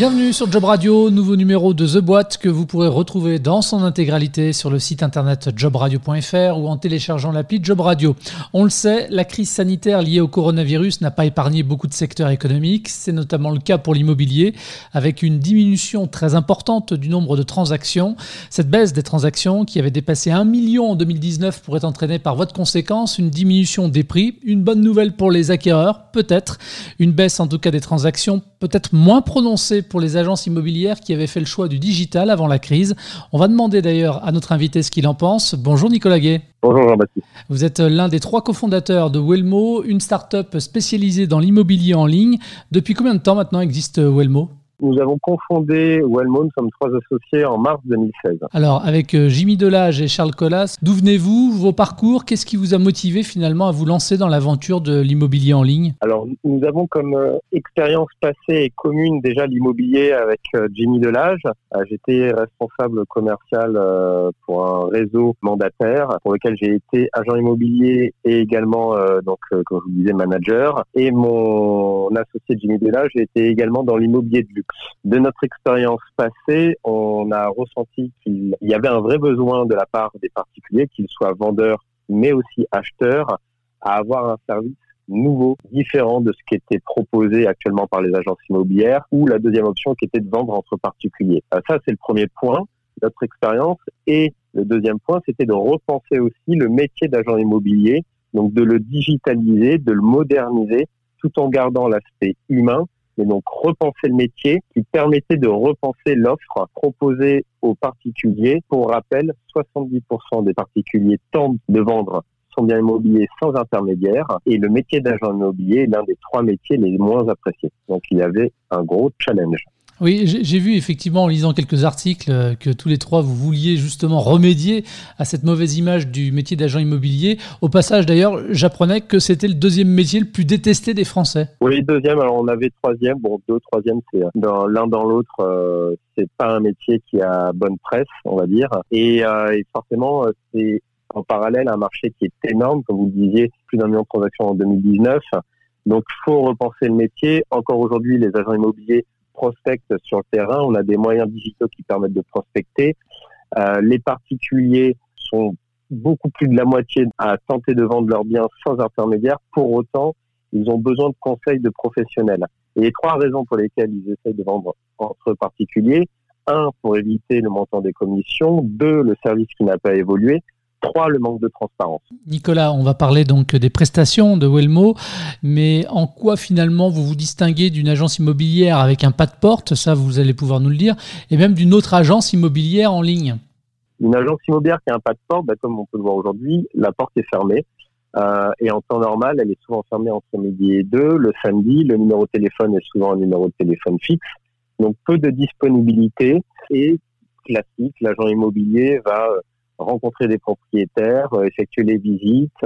Bienvenue sur Job Radio, nouveau numéro de The Boîte que vous pourrez retrouver dans son intégralité sur le site internet jobradio.fr ou en téléchargeant l'appli Job Radio. On le sait, la crise sanitaire liée au coronavirus n'a pas épargné beaucoup de secteurs économiques. C'est notamment le cas pour l'immobilier, avec une diminution très importante du nombre de transactions. Cette baisse des transactions, qui avait dépassé 1 million en 2019, pourrait entraîner par voie de conséquence une diminution des prix. Une bonne nouvelle pour les acquéreurs, peut-être. Une baisse en tout cas des transactions, peut-être moins prononcée pour les agences immobilières qui avaient fait le choix du digital avant la crise. On va demander d'ailleurs à notre invité ce qu'il en pense. Bonjour Nicolas Gay. Bonjour Jean-Baptiste. Vous êtes l'un des trois cofondateurs de Wellmo, une start-up spécialisée dans l'immobilier en ligne. Depuis combien de temps maintenant existe Wellmo? Nous avons confondé Wellmo, nous sommes trois associés en mars 2016. Alors, avec euh, Jimmy Delage et Charles Collas, d'où venez-vous, vos parcours? Qu'est-ce qui vous a motivé finalement à vous lancer dans l'aventure de l'immobilier en ligne? Alors, nous avons comme euh, expérience passée et commune déjà l'immobilier avec euh, Jimmy Delage. J'étais responsable commercial pour un réseau mandataire pour lequel j'ai été agent immobilier et également, donc, comme je vous disais, manager. Et mon associé Jimmy Delage était également dans l'immobilier de luxe. De notre expérience passée, on a ressenti qu'il y avait un vrai besoin de la part des particuliers, qu'ils soient vendeurs mais aussi acheteurs, à avoir un service nouveau, différent de ce qui était proposé actuellement par les agences immobilières, ou la deuxième option qui était de vendre entre particuliers. Euh, ça, c'est le premier point, notre expérience. Et le deuxième point, c'était de repenser aussi le métier d'agent immobilier, donc de le digitaliser, de le moderniser, tout en gardant l'aspect humain et donc repenser le métier qui permettait de repenser l'offre proposée aux particuliers. Pour rappel, 70% des particuliers tentent de vendre son bien immobilier sans intermédiaire et le métier d'agent immobilier est l'un des trois métiers les moins appréciés. Donc il y avait un gros challenge. Oui, j'ai vu effectivement en lisant quelques articles euh, que tous les trois vous vouliez justement remédier à cette mauvaise image du métier d'agent immobilier. Au passage d'ailleurs, j'apprenais que c'était le deuxième métier le plus détesté des Français. Oui, deuxième. Alors on avait troisième. Bon, deux, troisième, c'est dans l'un dans l'autre. Euh, c'est pas un métier qui a bonne presse, on va dire. Et, euh, et forcément, euh, c'est en parallèle un marché qui est énorme, comme vous le disiez, plus d'un million de transactions en 2019. Donc, il faut repenser le métier. Encore aujourd'hui, les agents immobiliers prospectent sur le terrain. On a des moyens digitaux qui permettent de prospecter. Euh, les particuliers sont beaucoup plus de la moitié à tenter de vendre leurs biens sans intermédiaire. Pour autant, ils ont besoin de conseils de professionnels. Et les trois raisons pour lesquelles ils essaient de vendre entre particuliers, un, pour éviter le montant des commissions, deux, le service qui n'a pas évolué, Trois, le manque de transparence. Nicolas, on va parler donc des prestations de Wellmo, mais en quoi finalement vous vous distinguez d'une agence immobilière avec un pas de porte, ça vous allez pouvoir nous le dire, et même d'une autre agence immobilière en ligne? Une agence immobilière qui a un pas de porte, bah, comme on peut le voir aujourd'hui, la porte est fermée. Euh, et en temps normal, elle est souvent fermée entre midi et deux. Le samedi, le numéro de téléphone est souvent un numéro de téléphone fixe. Donc peu de disponibilité et classique, l'agent immobilier va euh, rencontrer des propriétaires, euh, effectuer les visites,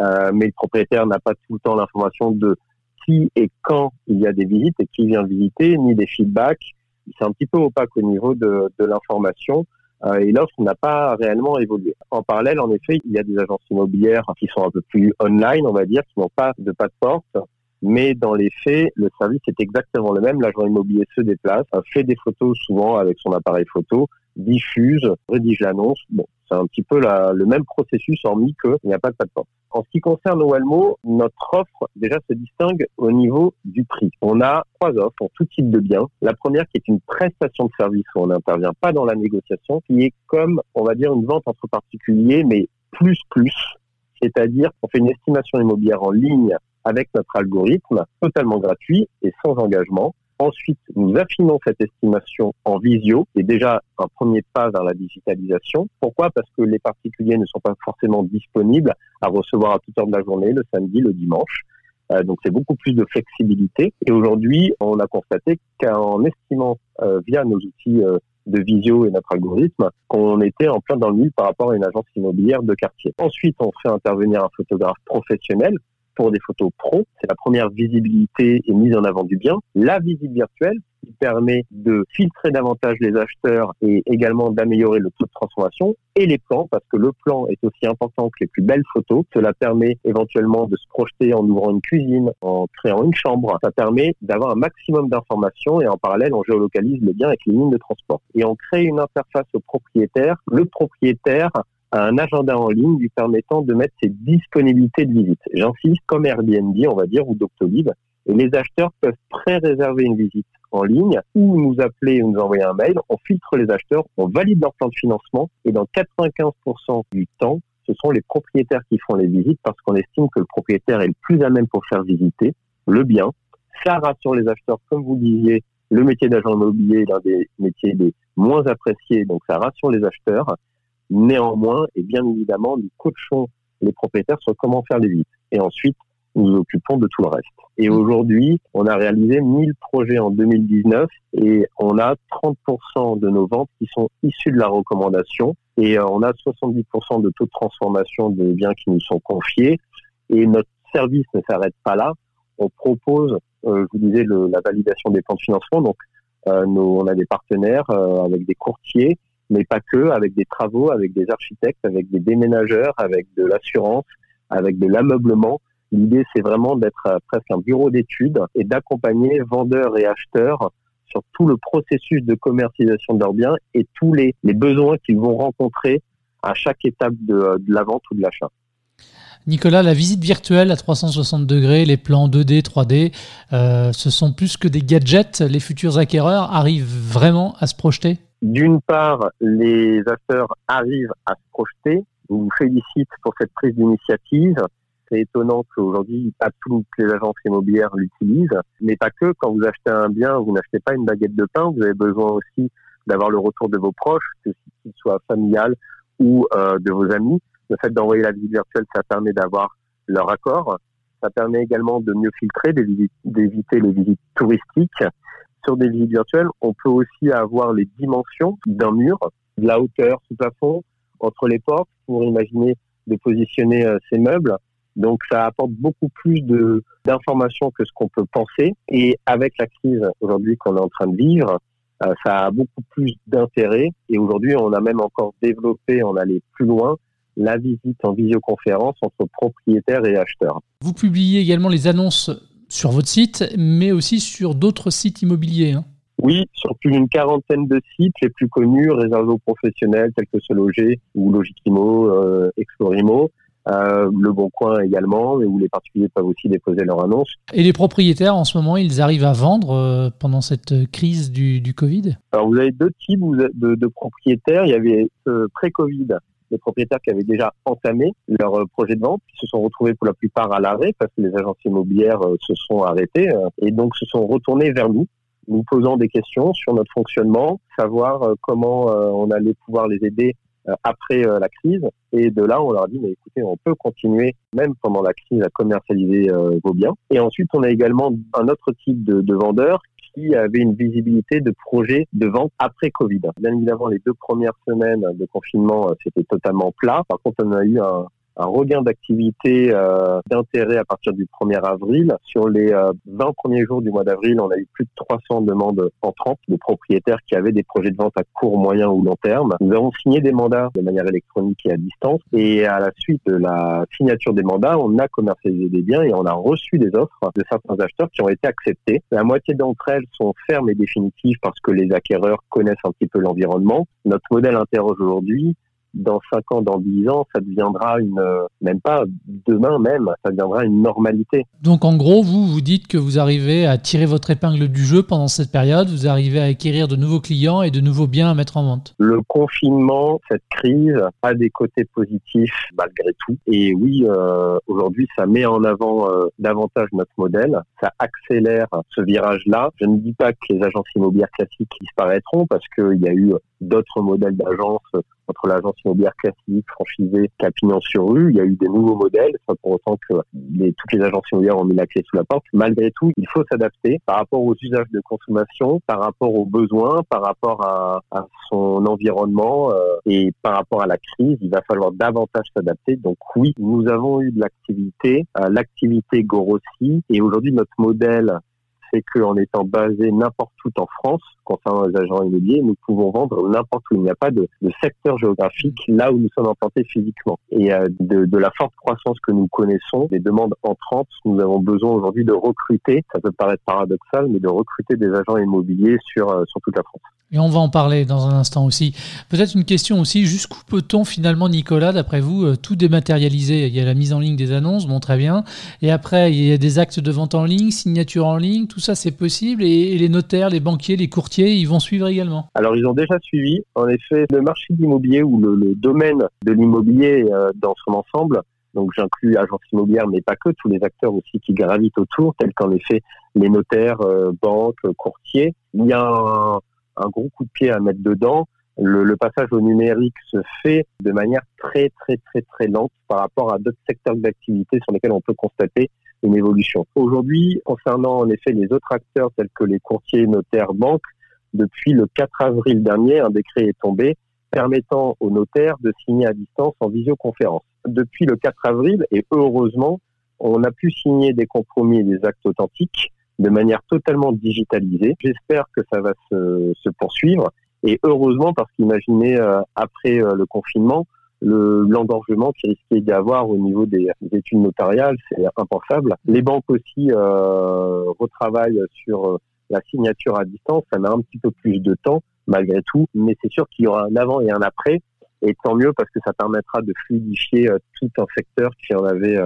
euh, mais le propriétaire n'a pas tout le temps l'information de qui et quand il y a des visites et qui vient visiter, ni des feedbacks. C'est un petit peu opaque au niveau de, l'information euh, et l'offre n'a pas réellement évolué. En parallèle, en effet, il y a des agences immobilières qui sont un peu plus online, on va dire, qui n'ont pas de pas de mais dans les faits, le service est exactement le même. L'agent immobilier se déplace, fait des photos souvent avec son appareil photo, diffuse, rédige l'annonce. Bon, c'est un petit peu la, le même processus, hormis qu'il n'y a pas de plateforme. En ce qui concerne Wellmo, notre offre déjà se distingue au niveau du prix. On a trois offres pour tout type de biens. La première qui est une prestation de service où on n'intervient pas dans la négociation, qui est comme, on va dire, une vente entre particuliers, mais plus plus. C'est-à-dire qu'on fait une estimation immobilière en ligne avec notre algorithme, totalement gratuit et sans engagement. Ensuite, nous affinons cette estimation en visio, qui déjà un premier pas vers la digitalisation. Pourquoi? Parce que les particuliers ne sont pas forcément disponibles à recevoir à toute heure de la journée, le samedi, le dimanche. Euh, donc c'est beaucoup plus de flexibilité. Et aujourd'hui, on a constaté qu'en estimant euh, via nos outils euh, de visio et notre algorithme, qu'on était en plein dans le mille par rapport à une agence immobilière de quartier. Ensuite, on fait intervenir un photographe professionnel pour des photos pro. C'est la première visibilité et mise en avant du bien. La visite virtuelle, qui permet de filtrer davantage les acheteurs et également d'améliorer le taux de transformation et les plans parce que le plan est aussi important que les plus belles photos. Cela permet éventuellement de se projeter en ouvrant une cuisine, en créant une chambre. Ça permet d'avoir un maximum d'informations et en parallèle on géolocalise le bien avec les lignes de transport. Et on crée une interface au propriétaire. Le propriétaire a un agenda en ligne lui permettant de mettre ses disponibilités de visite. J'insiste, comme Airbnb, on va dire, ou Doctolib. Et les acheteurs peuvent pré-réserver une visite en ligne ou nous appeler ou nous envoyer un mail. On filtre les acheteurs, on valide leur plan de financement et dans 95% du temps, ce sont les propriétaires qui font les visites parce qu'on estime que le propriétaire est le plus à même pour faire visiter le bien. Ça rassure les acheteurs, comme vous disiez, le métier d'agent immobilier est l'un des métiers les moins appréciés, donc ça rassure les acheteurs. Néanmoins, et bien évidemment, nous coachons les propriétaires sur comment faire les visites. Et ensuite, nous nous occupons de tout le reste. Et mmh. aujourd'hui, on a réalisé 1000 projets en 2019 et on a 30% de nos ventes qui sont issues de la recommandation et euh, on a 70% de taux de transformation des biens qui nous sont confiés et notre service ne s'arrête pas là. On propose, euh, je vous disais, le, la validation des plans de financement. Donc, euh, nous, on a des partenaires euh, avec des courtiers, mais pas que, avec des travaux, avec des architectes, avec des déménageurs, avec de l'assurance, avec de l'ameublement L'idée, c'est vraiment d'être euh, presque un bureau d'études et d'accompagner vendeurs et acheteurs sur tout le processus de commercialisation de leurs biens et tous les, besoins qu'ils vont rencontrer à chaque étape de, la vente ou de l'achat. Nicolas, la visite virtuelle à 360 degrés, les plans 2D, 3D, euh, ce sont plus que des gadgets. Les futurs acquéreurs arrivent vraiment à se projeter? D'une part, les acheteurs arrivent à se projeter. Je vous félicite pour cette prise d'initiative c'est étonnant qu'aujourd'hui, pas toutes les agences immobilières l'utilisent, mais pas que. Quand vous achetez un bien, vous n'achetez pas une baguette de pain, vous avez besoin aussi d'avoir le retour de vos proches, que qu'il soit familial ou euh, de vos amis. Le fait d'envoyer la visite virtuelle, ça permet d'avoir leur accord. Ça permet également de mieux filtrer, d'éviter les visites touristiques. Sur des visites virtuelles, on peut aussi avoir les dimensions d'un mur, de la hauteur sous plafond, entre les portes, pour imaginer de positionner euh, ces meubles. Donc ça apporte beaucoup plus d'informations que ce qu'on peut penser. Et avec la crise aujourd'hui qu'on est en train de vivre, euh, ça a beaucoup plus d'intérêt. Et aujourd'hui, on a même encore développé, on allait plus loin, la visite en visioconférence entre propriétaires et acheteurs. Vous publiez également les annonces sur votre site, mais aussi sur d'autres sites immobiliers. Hein. Oui, sur plus d'une quarantaine de sites, les plus connus, réservés aux professionnels tels que Se Loger ou Logikimo, euh, Explorimo. Euh, le Bon Coin également, où les particuliers peuvent aussi déposer leur annonce. Et les propriétaires, en ce moment, ils arrivent à vendre euh, pendant cette crise du, du, Covid? Alors, vous avez deux types de, de propriétaires. Il y avait pré-Covid, les propriétaires qui avaient déjà entamé leur euh, projet de vente, qui se sont retrouvés pour la plupart à l'arrêt parce que les agences immobilières se sont arrêtées et donc se sont retournés vers nous nous posant des questions sur notre fonctionnement, savoir comment on allait pouvoir les aider euh, après euh, la crise. Et de là, on leur a dit, mais écoutez, on peut continuer, même pendant la crise, à commercialiser euh, vos biens. Et ensuite, on a également un autre type de, de vendeurs qui avait une visibilité de projet de vente après Covid. Bien évidemment, les deux premières semaines de confinement, c'était totalement plat. Par contre, on a eu un, un regain d'activité, euh, d'intérêt à partir du 1er avril. Sur les 20 euh, premiers jours du mois d'avril, on a eu plus de 300 demandes entrantes de propriétaires qui avaient des projets de vente à court, moyen ou long terme. Nous avons signé des mandats de manière électronique et à distance. Et à la suite de la signature des mandats, on a commercialisé des biens et on a reçu des offres de certains acheteurs qui ont été acceptés. La moitié d'entre elles sont fermes et définitives parce que les acquéreurs connaissent un petit peu l'environnement. Notre modèle interroge aujourd'hui dans 5 ans, dans 10 ans, ça deviendra une, euh, même pas demain même, ça deviendra une normalité. Donc en gros, vous, vous dites que vous arrivez à tirer votre épingle du jeu pendant cette période, vous arrivez à acquérir de nouveaux clients et de nouveaux biens à mettre en vente. Le confinement, cette crise, a des côtés positifs malgré tout. Et oui, euh, aujourd'hui, ça met en avant euh, davantage notre modèle, ça accélère ce virage-là. Je ne dis pas que les agences immobilières classiques disparaîtront parce qu'il y a eu d'autres modèles d'agences entre l'agence immobilière classique, franchisée, Capignon sur rue. Il y a eu des nouveaux modèles, pas pour autant que les, toutes les agences immobilières ont mis la clé sous la porte. Malgré tout, il faut s'adapter par rapport aux usages de consommation, par rapport aux besoins, par rapport à, à son environnement euh, et par rapport à la crise. Il va falloir davantage s'adapter. Donc oui, nous avons eu de l'activité, euh, l'activité grossit et aujourd'hui notre modèle c'est qu'en étant basé n'importe où en France, concernant les agents immobiliers, nous pouvons vendre n'importe où. Il n'y a pas de, secteur géographique là où nous sommes implantés physiquement. Et euh, de, la forte croissance que nous connaissons, des demandes entrantes, nous avons besoin aujourd'hui de recruter, ça peut paraître paradoxal, mais de recruter des agents immobiliers sur, euh, sur toute la France. Et on va en parler dans un instant aussi. Peut-être une question aussi, jusqu'où peut-on finalement, Nicolas, d'après vous, euh, tout dématérialiser? Il y a la mise en ligne des annonces, bon très bien. Et après, il y a des actes de vente en ligne, signature en ligne, tout ça c'est possible. Et, les notaires, les banquiers, les courtiers, ils vont suivre également? Alors ils ont déjà suivi. En effet, le marché de l'immobilier ou le, domaine de l'immobilier euh, dans son ensemble, donc j'inclus agence immobilière, mais pas que, tous les acteurs aussi qui gravitent autour, tels qu'en effet les notaires, euh, banques, courtiers. Il y a un un gros coup de pied à mettre dedans. Le, passage au numérique se fait de manière très très très très lente par rapport à d'autres secteurs d'activité sur lesquels on peut constater une évolution. Aujourd'hui, concernant en effet les autres acteurs tels que les courtiers, notaires, banques, depuis le 4 avril dernier, un décret est tombé permettant aux notaires de signer à distance en visioconférence. Depuis le 4 avril, et heureusement, on a pu signer des compromis et des actes authentiques de manière totalement digitalisée. J'espère que ça va se, se poursuivre. Et heureusement, parce qu'imaginez, euh, après euh, le confinement, le l'engorgement qui risquait d'y avoir au niveau des, études notariales, c'est impensable. Les banques aussi euh, retravaillent sur euh, la signature à distance. Ça met un petit peu plus de temps, malgré tout, mais c'est sûr qu'il y aura un avant et un après. Et tant mieux parce que ça permettra de fluidifier tout un secteur qui en avait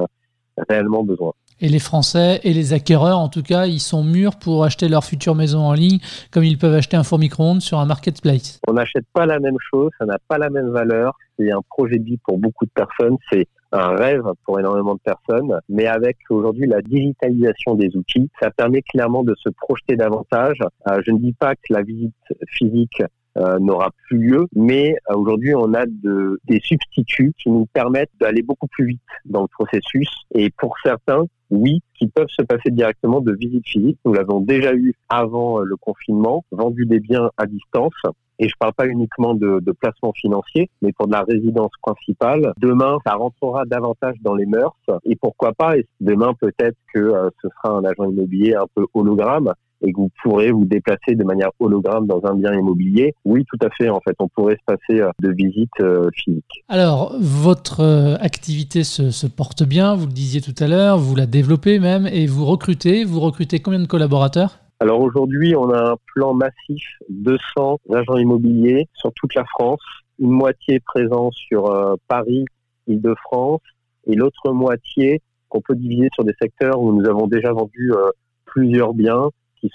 réellement besoin. Et les Français et les acquéreurs, en tout cas, ils sont mûrs pour acheter leur future maison en ligne, comme ils peuvent acheter un four micro-ondes sur un marketplace. On n'achète pas la même chose, ça n'a pas la même valeur. C'est un projet de vie pour beaucoup de personnes, c'est un rêve pour énormément de personnes, mais avec aujourd'hui la digitalisation des outils, ça permet clairement de se projeter davantage. Euh, je ne dis pas que la visite physique euh, n'aura plus lieu. Mais euh, aujourd'hui, on a de, des substituts qui nous permettent d'aller beaucoup plus vite dans le processus. Et pour certains, oui, qui peuvent se passer directement de visite physique. Nous l'avons déjà eu avant euh, le confinement, vendu des biens à distance. Et je parle pas uniquement de, de, placement financier, mais pour de la résidence principale. Demain, ça rentrera davantage dans les mœurs. Et pourquoi pas, et demain peut-être que ce sera un agent immobilier un peu hologramme et que vous pourrez vous déplacer de manière hologramme dans un bien immobilier. Oui, tout à fait. En fait, on pourrait se passer euh, de visite euh, physique. Alors, votre euh, activité se, se, porte bien, vous le disiez tout à l'heure, vous la développez même et vous recrutez. Vous recrutez combien de collaborateurs? Alors aujourd'hui, on a un plan massif, 200 agents immobiliers sur toute la France, une moitié présent sur Paris, Île-de-France, et l'autre moitié qu'on peut diviser sur des secteurs où nous avons déjà vendu plusieurs biens,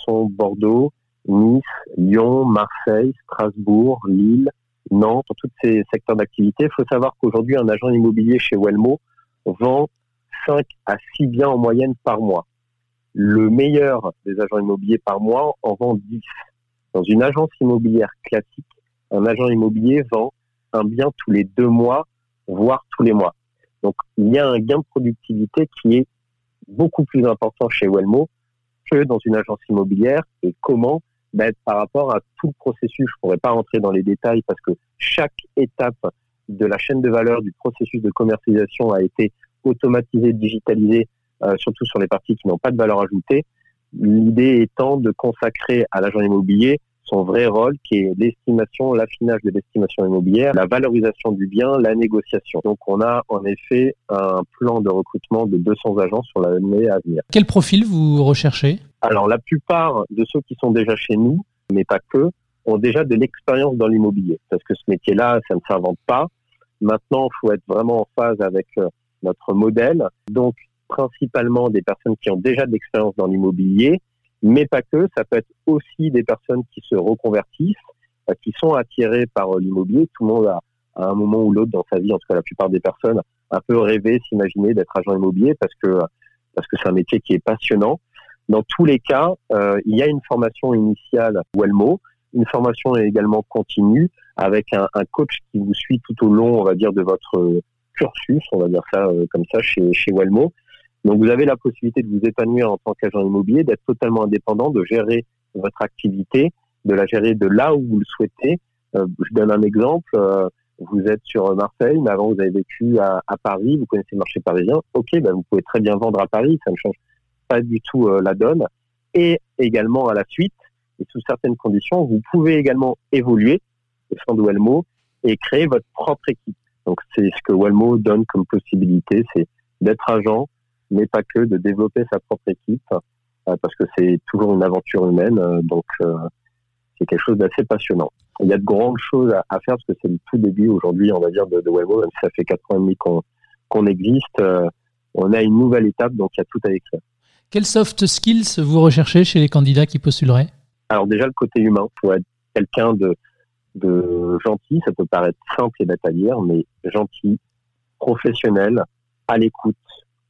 sont Bordeaux, Nice, Lyon, Marseille, Strasbourg, Lille, Nantes, tous ces secteurs d'activité. Il faut savoir qu'aujourd'hui, un agent immobilier chez Wellmo vend 5 à 6 biens en moyenne par mois. Le meilleur des agents immobiliers par mois en vend 10. Dans une agence immobilière classique, un agent immobilier vend un bien tous les deux mois, voire tous les mois. Donc, il y a un gain de productivité qui est beaucoup plus important chez Wellmo dans une agence immobilière et comment ben, par rapport à tout le processus. Je pourrais pas rentrer dans les détails parce que chaque étape de la chaîne de valeur du processus de commercialisation a été automatisée, digitalisée, euh, surtout sur les parties qui n'ont pas de valeur ajoutée. L'idée étant de consacrer à l'agent immobilier son vrai rôle qui est l'estimation, l'affinage de l'estimation immobilière, la valorisation du bien, la négociation. Donc on a en effet un plan de recrutement de 200 agents sur l'année à venir. Quel profil vous recherchez? Alors la plupart de ceux qui sont déjà chez nous, mais pas que, ont déjà de l'expérience dans l'immobilier. Parce que ce métier-là, ça ne s'invente pas. Maintenant, il faut être vraiment en phase avec euh, notre modèle. Donc, principalement des personnes qui ont déjà de l'expérience dans l'immobilier, mais pas que. Ça peut être aussi des personnes qui se reconvertissent, euh, qui sont attirées par euh, l'immobilier. Tout le monde a, à un moment ou l'autre dans sa vie, en tout cas la plupart des personnes, un peu rêvé, s'imaginer d'être agent immobilier parce que parce que c'est un métier qui est passionnant. Dans tous les cas, euh, il y a une formation initiale Wellmo, une formation également continue avec un, coach qui vous suit tout au long, on va dire, de votre cursus, on va dire ça comme ça chez, chez Wellmo. Donc vous avez la possibilité de vous épanouir en tant qu'agent immobilier, d'être totalement indépendant, de gérer votre activité, de la gérer de là où vous le souhaitez. Euh, je donne un exemple. Euh, vous êtes sur Marseille, mais avant vous avez vécu à, à Paris, vous connaissez le marché parisien. Ok, ben vous pouvez très bien vendre à Paris, ça ne change pas du tout euh, la donne. et également à la suite, et sous certaines conditions, vous pouvez également évoluer au sein de et créer votre propre équipe. Donc c'est ce que Wellmo donne comme possibilité, c'est d'être agent, mais pas que, de développer sa propre équipe, euh, parce que c'est toujours une aventure humaine, euh, donc euh, c'est quelque chose d'assez passionnant. Il y a de grandes choses à, faire, parce que c'est le tout début aujourd'hui, on va dire, de, de Wellmo, même si ça fait quatre ans et demi qu'on existe, on a une nouvelle étape, donc il y a tout à écrire. Quels soft skills vous recherchez chez les candidats qui postuleraient? Alors déjà le côté humain, il faut être quelqu'un de, de gentil, ça peut paraître simple et bataillère, mais gentil, professionnel, à l'écoute,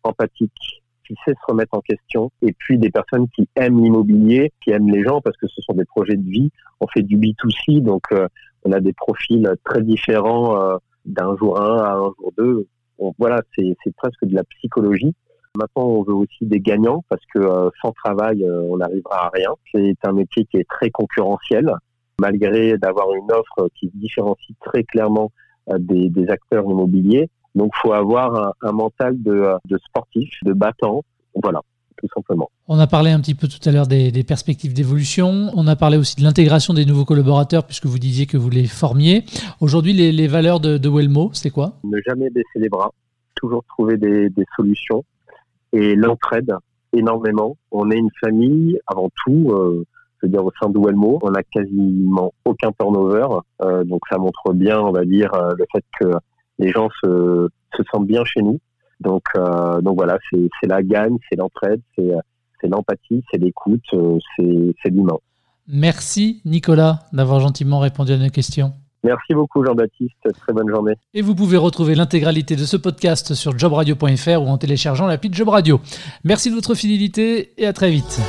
empathique, qui sait se remettre en question, et puis des personnes qui aiment l'immobilier, qui aiment les gens, parce que ce sont des projets de vie. On fait du B2C, donc euh, on a des profils très différents euh, d'un jour un à un jour deux. voilà, c'est presque de la psychologie. Maintenant, on veut aussi des gagnants parce que euh, sans travail, on n'arrivera à rien. C'est un métier qui est très concurrentiel malgré d'avoir une offre qui se différencie très clairement euh, des, acteurs immobiliers. Donc, faut avoir un, mental de, sportif, de battant. Voilà, tout simplement. On a parlé un petit peu tout à l'heure des, perspectives d'évolution. On a parlé aussi de l'intégration des nouveaux collaborateurs, puisque vous disiez que vous les formiez. Aujourd'hui, les, valeurs de, de Wellmo, c'est quoi? Ne jamais baisser les bras, toujours trouver des, solutions et l'entraide énormément. On est une famille avant tout. Euh, je veux dire au sein de Wellmo, on a quasiment aucun turnover, euh, donc ça montre bien, on va dire, euh, le fait que les gens se, se sentent bien chez nous. Donc, euh, donc voilà, c'est la gagne, c'est l'entraide, c'est l'empathie, c'est l'écoute, c'est l'humain. Merci Nicolas d'avoir gentiment répondu à nos questions. Merci beaucoup Jean-Baptiste, très bonne journée. Et vous pouvez retrouver l'intégralité de ce podcast sur jobradio.fr ou en téléchargeant l'appli Job Radio. Merci de votre fidélité et à très vite.